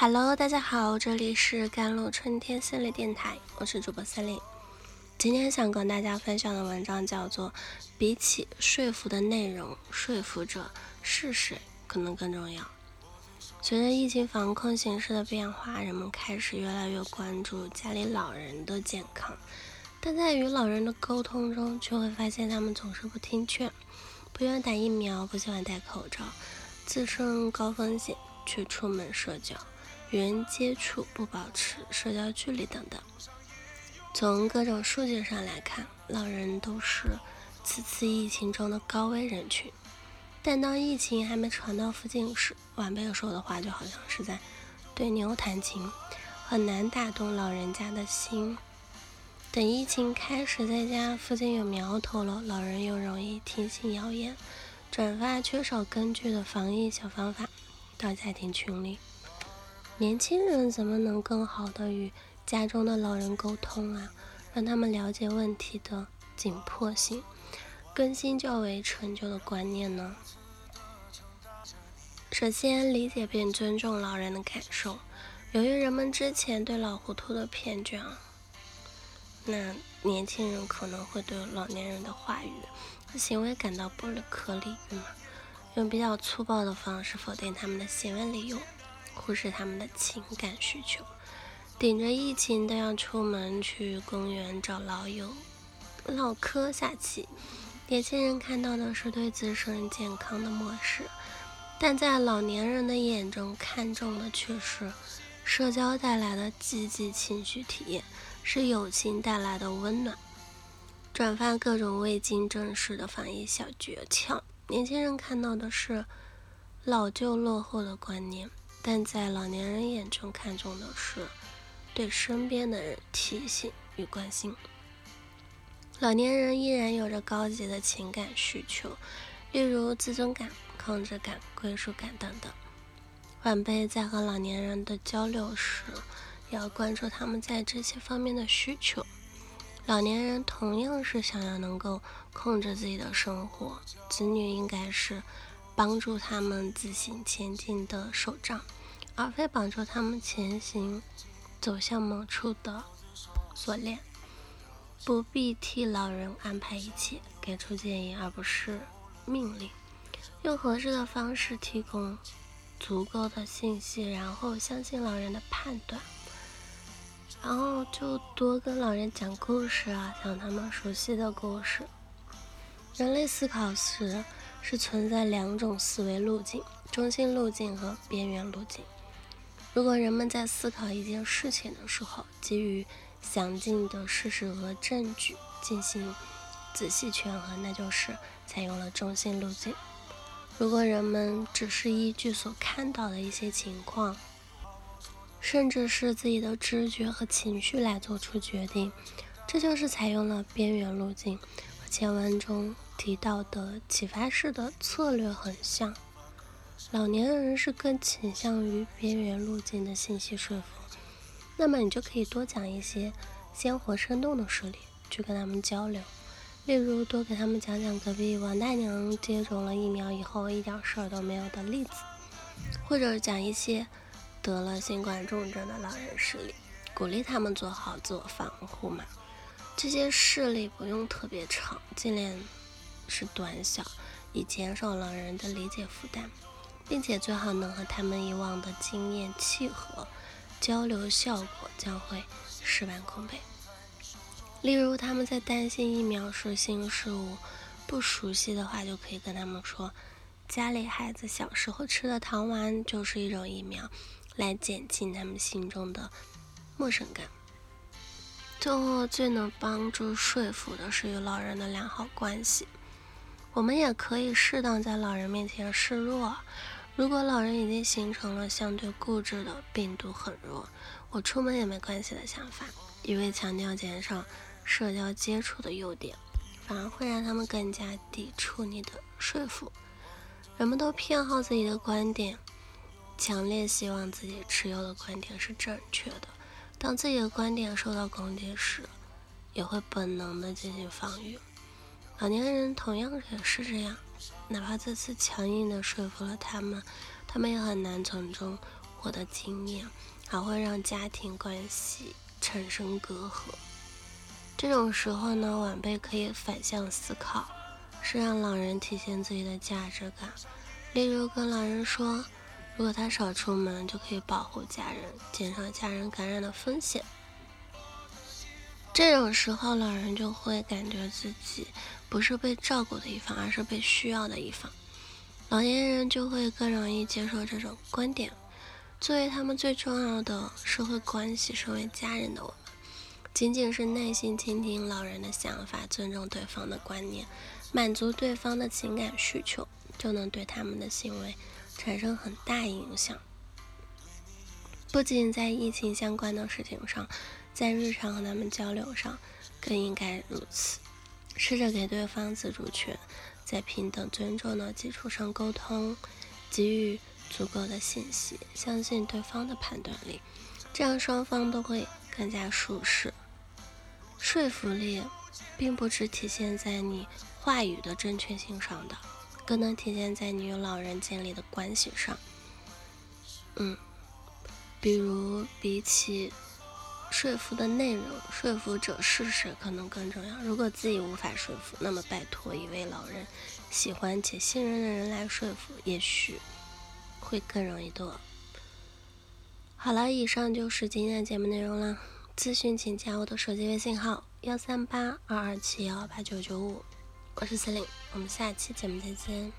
Hello，大家好，这里是甘露春天森林电台，我是主播森林。今天想跟大家分享的文章叫做《比起说服的内容，说服者是谁可能更重要》。随着疫情防控形势的变化，人们开始越来越关注家里老人的健康，但在与老人的沟通中，却会发现他们总是不听劝，不愿打疫苗，不喜欢戴口罩，自身高风险却出门社交。与人接触不保持社交距离等等。从各种数据上来看，老人都是此次疫情中的高危人群。但当疫情还没传到附近时，晚辈说的话就好像是在对牛弹琴，很难打动老人家的心。等疫情开始，在家附近有苗头了，老人又容易听信谣言，转发缺少根据的防疫小方法到家庭群里。年轻人怎么能更好的与家中的老人沟通啊？让他们了解问题的紧迫性，更新较为陈旧的观念呢？首先，理解并尊重老人的感受。由于人们之前对老糊涂的偏见啊，那年轻人可能会对老年人的话语和行为感到不可理喻嘛，用比较粗暴的方式否定他们的行为理由。忽视他们的情感需求，顶着疫情都要出门去公园找老友唠嗑下棋。年轻人看到的是对自身健康的漠视，但在老年人的眼中看重的却是社交带来的积极情绪体验，是友情带来的温暖。转发各种未经证实的防疫小诀窍，年轻人看到的是老旧落后的观念。但在老年人眼中看重的是对身边的人提醒与关心。老年人依然有着高级的情感需求，例如自尊感、控制感、归属感等等。晚辈在和老年人的交流时，要关注他们在这些方面的需求。老年人同样是想要能够控制自己的生活，子女应该是帮助他们自行前进的手杖。而非绑住他们前行走向某处的锁链，不必替老人安排一切，给出建议而不是命令，用合适的方式提供足够的信息，然后相信老人的判断，然后就多跟老人讲故事啊，讲他们熟悉的故事。人类思考时是存在两种思维路径：中心路径和边缘路径。如果人们在思考一件事情的时候，基于详尽的事实和证据进行仔细权衡，那就是采用了中心路径。如果人们只是依据所看到的一些情况，甚至是自己的直觉和情绪来做出决定，这就是采用了边缘路径。和前文中提到的启发式的策略很像。老年人是更倾向于边缘路径的信息说服，那么你就可以多讲一些鲜活生动的事例去跟他们交流，例如多给他们讲讲隔壁王大娘接种了疫苗以后一点事儿都没有的例子，或者讲一些得了新冠重症的老人事例，鼓励他们做好自我防护嘛。这些事例不用特别长，尽量是短小，以减少老人的理解负担。并且最好能和他们以往的经验契合，交流效果将会事半功倍。例如，他们在担心疫苗是新事物、不熟悉的话，就可以跟他们说，家里孩子小时候吃的糖丸就是一种疫苗，来减轻他们心中的陌生感。最后，最能帮助说服的是与老人的良好关系。我们也可以适当在老人面前示弱。如果老人已经形成了相对固执的病毒很弱，我出门也没关系的想法，一味强调减少社交接触的优点，反而会让他们更加抵触你的说服。人们都偏好自己的观点，强烈希望自己持有的观点是正确的。当自己的观点受到攻击时，也会本能的进行防御。老年人同样也是这样。哪怕这次强硬的说服了他们，他们也很难从中获得经验，还会让家庭关系产生隔阂。这种时候呢，晚辈可以反向思考，是让老人体现自己的价值感。例如跟老人说，如果他少出门，就可以保护家人，减少家人感染的风险。这种时候，老人就会感觉自己不是被照顾的一方，而是被需要的一方。老年人就会更容易接受这种观点。作为他们最重要的社会关系，身为家人的我们，仅仅是耐心倾听老人的想法，尊重对方的观念，满足对方的情感需求，就能对他们的行为产生很大影响。不仅在疫情相关的事情上。在日常和他们交流上，更应该如此。试着给对方自主权，在平等尊重的基础上沟通，给予足够的信息，相信对方的判断力，这样双方都会更加舒适。说服力并不只体现在你话语的正确性上的，更能体现在你与老人建立的关系上。嗯，比如比起。说服的内容，说服者是谁可能更重要。如果自己无法说服，那么拜托一位老人、喜欢且信任的人来说服，也许会更容易多。好了，以上就是今天的节目内容了。咨询请加我的手机微信号：幺三八二二七幺八九九五，我是司令，我们下期节目再见。